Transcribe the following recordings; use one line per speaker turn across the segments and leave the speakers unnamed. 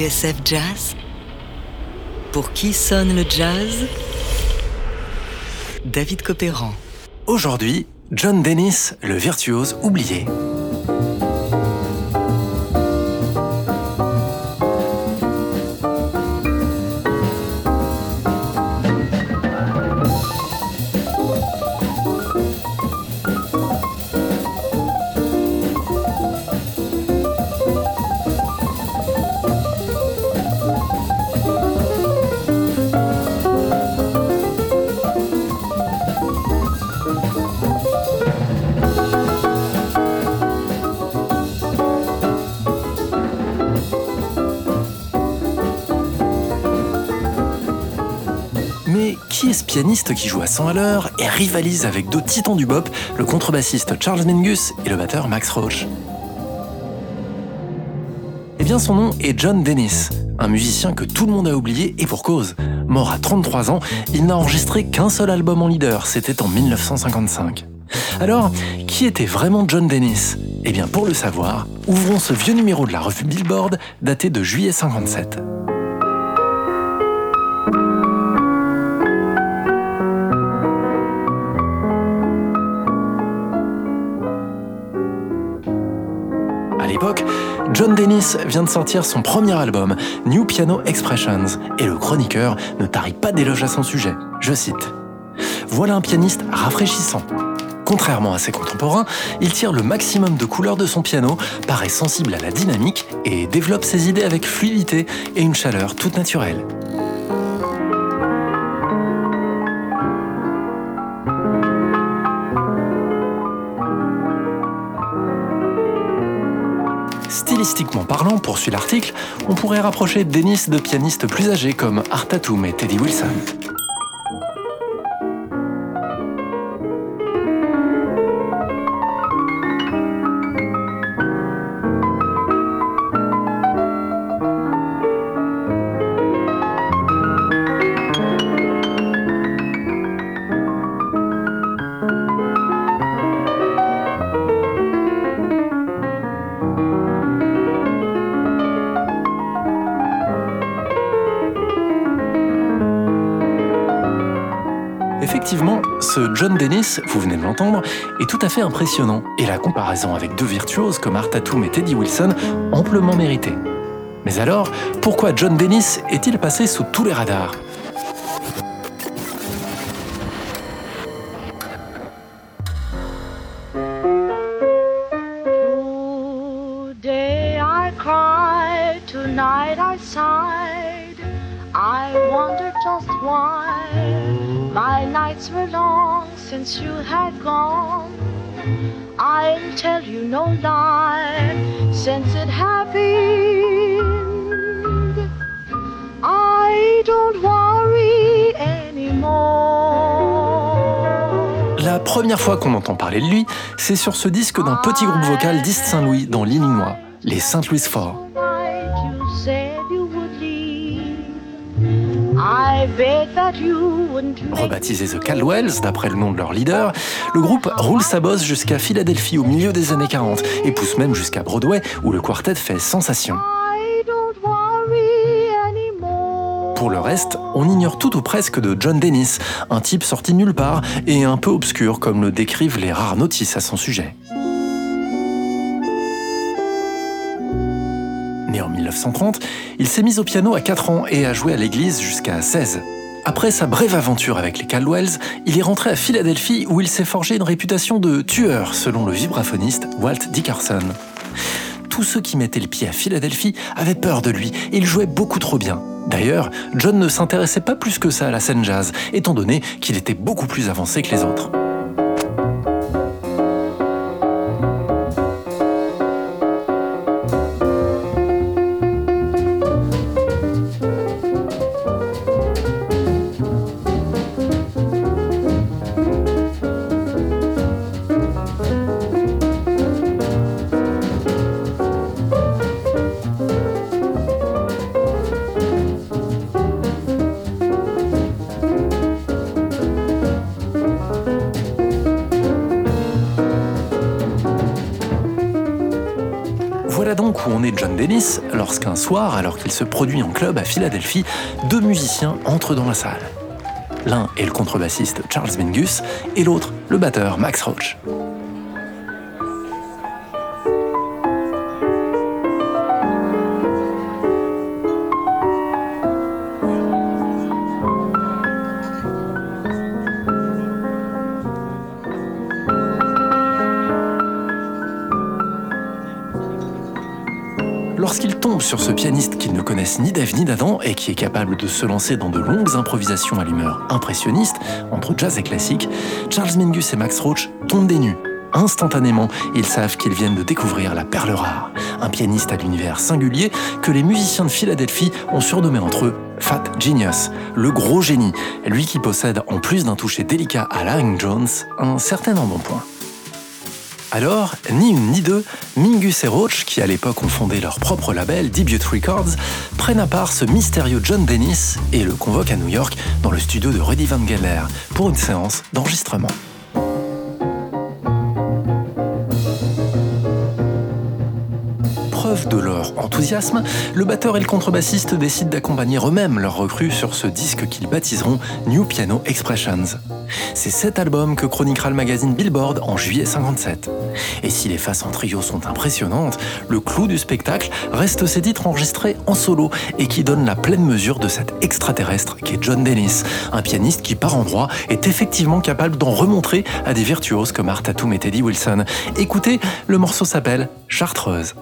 TSF Jazz Pour qui sonne le jazz? David Copéran.
Aujourd'hui, John Dennis, le virtuose oublié. Ce pianiste qui joue à 100 à l'heure et rivalise avec deux titans du bop, le contrebassiste Charles Mingus et le batteur Max Roach Eh bien son nom est John Dennis, un musicien que tout le monde a oublié et pour cause. Mort à 33 ans, il n'a enregistré qu'un seul album en leader, c'était en 1955. Alors, qui était vraiment John Dennis? Eh bien pour le savoir, ouvrons ce vieux numéro de la revue Billboard daté de juillet 57. John Dennis vient de sortir son premier album, New Piano Expressions, et le chroniqueur ne tarit pas d'éloges à son sujet. Je cite Voilà un pianiste rafraîchissant. Contrairement à ses contemporains, il tire le maximum de couleurs de son piano, paraît sensible à la dynamique et développe ses idées avec fluidité et une chaleur toute naturelle. Stylistiquement parlant, poursuit l'article, on pourrait rapprocher Dennis de pianistes plus âgés comme Art Tatum et Teddy Wilson. John Dennis, vous venez de l'entendre, est tout à fait impressionnant, et la comparaison avec deux virtuoses comme Art Tatum et Teddy Wilson amplement méritée. Mais alors, pourquoi John Dennis est-il passé sous tous les radars?
Sighed. I just why. My nights were long since you had gone. I'll tell you no lie, since it happened.
La première fois qu'on entend parler de lui, c'est sur ce disque d'un petit groupe vocal d'East Saint-Louis dans l'Illinois, les St. Louis Four. Rebaptisé The Caldwells, d'après le nom de leur leader, le groupe roule sa bosse jusqu'à Philadelphie au milieu des années 40 et pousse même jusqu'à Broadway où le quartet fait sensation. Pour le reste, on ignore tout ou presque de John Dennis, un type sorti nulle part et un peu obscur comme le décrivent les rares notices à son sujet. 1930, il s'est mis au piano à 4 ans et a joué à l'église jusqu'à 16. Après sa brève aventure avec les Caldwells, il est rentré à Philadelphie où il s'est forgé une réputation de tueur, selon le vibraphoniste Walt Dickerson. Tous ceux qui mettaient le pied à Philadelphie avaient peur de lui et il jouait beaucoup trop bien. D'ailleurs, John ne s'intéressait pas plus que ça à la scène jazz, étant donné qu'il était beaucoup plus avancé que les autres. Surnommé John Dennis lorsqu'un soir, alors qu'il se produit en club à Philadelphie, deux musiciens entrent dans la salle. L'un est le contrebassiste Charles Mingus et l'autre le batteur Max Roach. Sur ce pianiste qu'ils ne connaissent ni d'Ève ni d'Adam et qui est capable de se lancer dans de longues improvisations à l'humeur impressionniste entre jazz et classique, Charles Mingus et Max Roach tombent des nues. Instantanément, ils savent qu'ils viennent de découvrir la perle rare, un pianiste à l'univers singulier que les musiciens de Philadelphie ont surnommé entre eux Fat Genius, le gros génie, lui qui possède, en plus d'un toucher délicat à Larry Jones, un certain embonpoint. Alors, ni une ni deux, Mingus et Roach, qui à l'époque ont fondé leur propre label, Debut Records, prennent à part ce mystérieux John Dennis et le convoquent à New York dans le studio de Rudy Van Geller pour une séance d'enregistrement. De leur enthousiasme, le batteur et le contrebassiste décident d'accompagner eux-mêmes leurs recrues sur ce disque qu'ils baptiseront New Piano Expressions. C'est cet album que chroniquera le magazine Billboard en juillet 57. Et si les faces en trio sont impressionnantes, le clou du spectacle reste ces titres enregistrés en solo et qui donnent la pleine mesure de cet extraterrestre qui est John Dennis, un pianiste qui par endroits est effectivement capable d'en remontrer à des virtuoses comme Art Tatum et Teddy Wilson. Écoutez, le morceau s'appelle Chartreuse.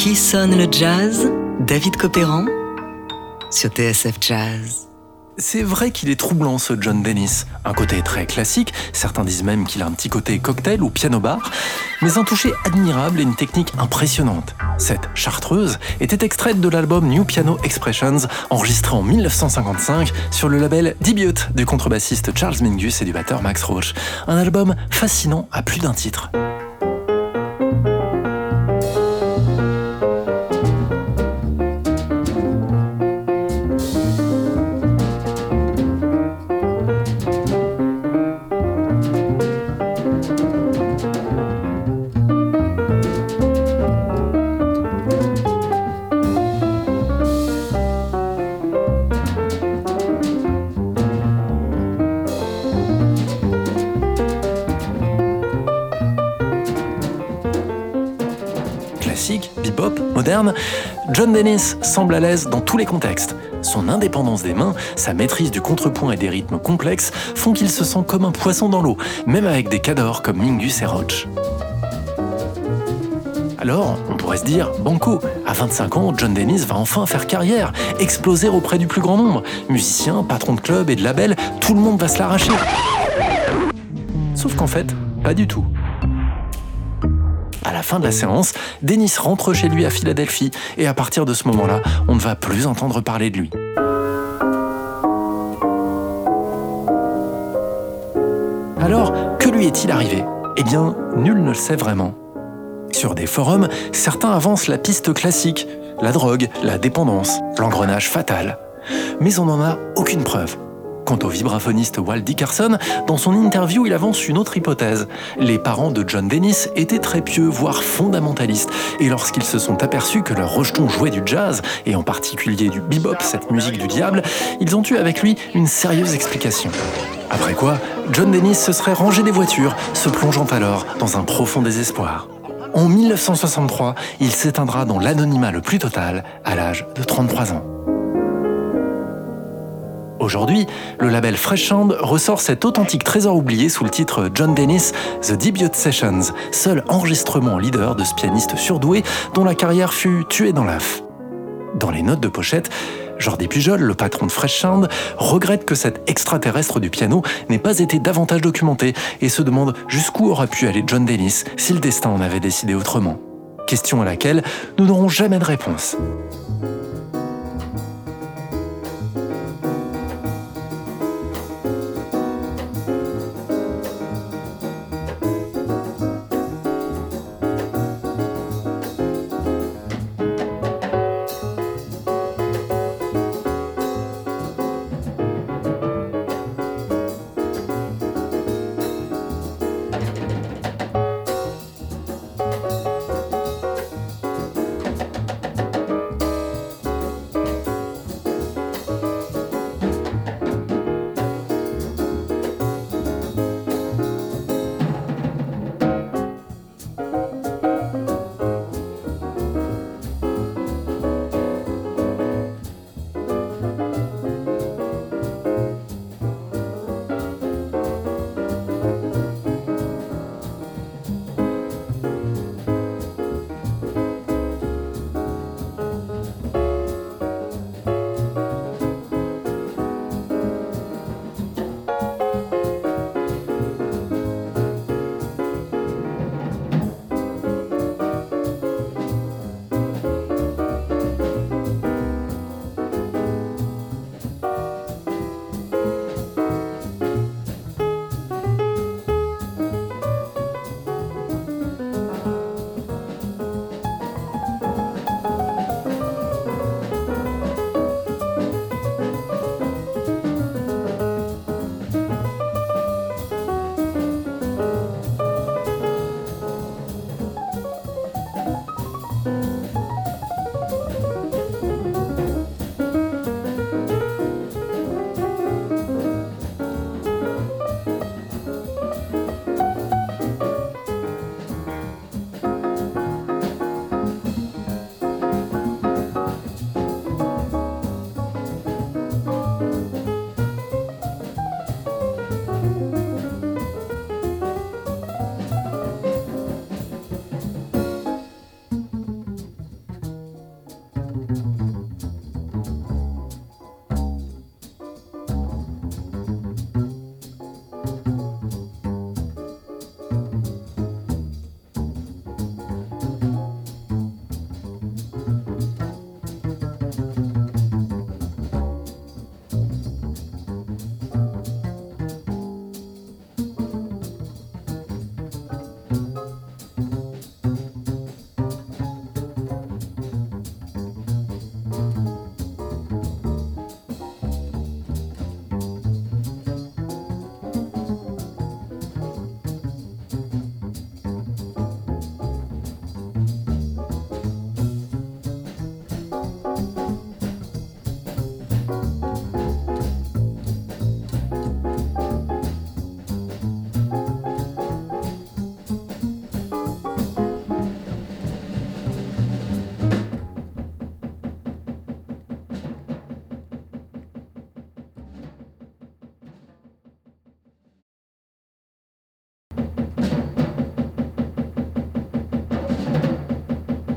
Qui sonne le jazz? David Copéran sur TSF Jazz.
C'est vrai qu'il est troublant ce John Dennis. Un côté très classique, certains disent même qu'il a un petit côté cocktail ou piano-bar, mais un toucher admirable et une technique impressionnante. Cette chartreuse était extraite de l'album New Piano Expressions, enregistré en 1955 sur le label Debut du contrebassiste Charles Mingus et du batteur Max Roach. Un album fascinant à plus d'un titre. Classique, bebop, moderne, John Dennis semble à l'aise dans tous les contextes. Son indépendance des mains, sa maîtrise du contrepoint et des rythmes complexes font qu'il se sent comme un poisson dans l'eau, même avec des cadors comme Mingus et Roach. Alors, on pourrait se dire, banco, à 25 ans, John Dennis va enfin faire carrière, exploser auprès du plus grand nombre. Musicien, patron de club et de label, tout le monde va se l'arracher. Sauf qu'en fait, pas du tout. À la fin de la séance, Dennis rentre chez lui à Philadelphie et à partir de ce moment-là, on ne va plus entendre parler de lui. Alors, que lui est-il arrivé? Eh bien, nul ne le sait vraiment. Sur des forums, certains avancent la piste classique, la drogue, la dépendance, l'engrenage fatal. Mais on n'en a aucune preuve. Quant au vibraphoniste Walt Dickerson, dans son interview, il avance une autre hypothèse. Les parents de John Dennis étaient très pieux, voire fondamentalistes, et lorsqu'ils se sont aperçus que leur rejeton jouait du jazz, et en particulier du bebop, cette musique du diable, ils ont eu avec lui une sérieuse explication. Après quoi, John Dennis se serait rangé des voitures, se plongeant alors dans un profond désespoir. En 1963, il s'éteindra dans l'anonymat le plus total à l'âge de 33 ans. Aujourd'hui, le label Fresh ressort cet authentique trésor oublié sous le titre John Dennis The Debut Sessions, seul enregistrement leader de ce pianiste surdoué dont la carrière fut tuée dans l'AF. Dans les notes de pochette, Jordi Pujol, le patron de Fresh regrette que cet extraterrestre du piano n'ait pas été davantage documenté et se demande jusqu'où aurait pu aller John Dennis si le destin en avait décidé autrement. Question à laquelle nous n'aurons jamais de réponse.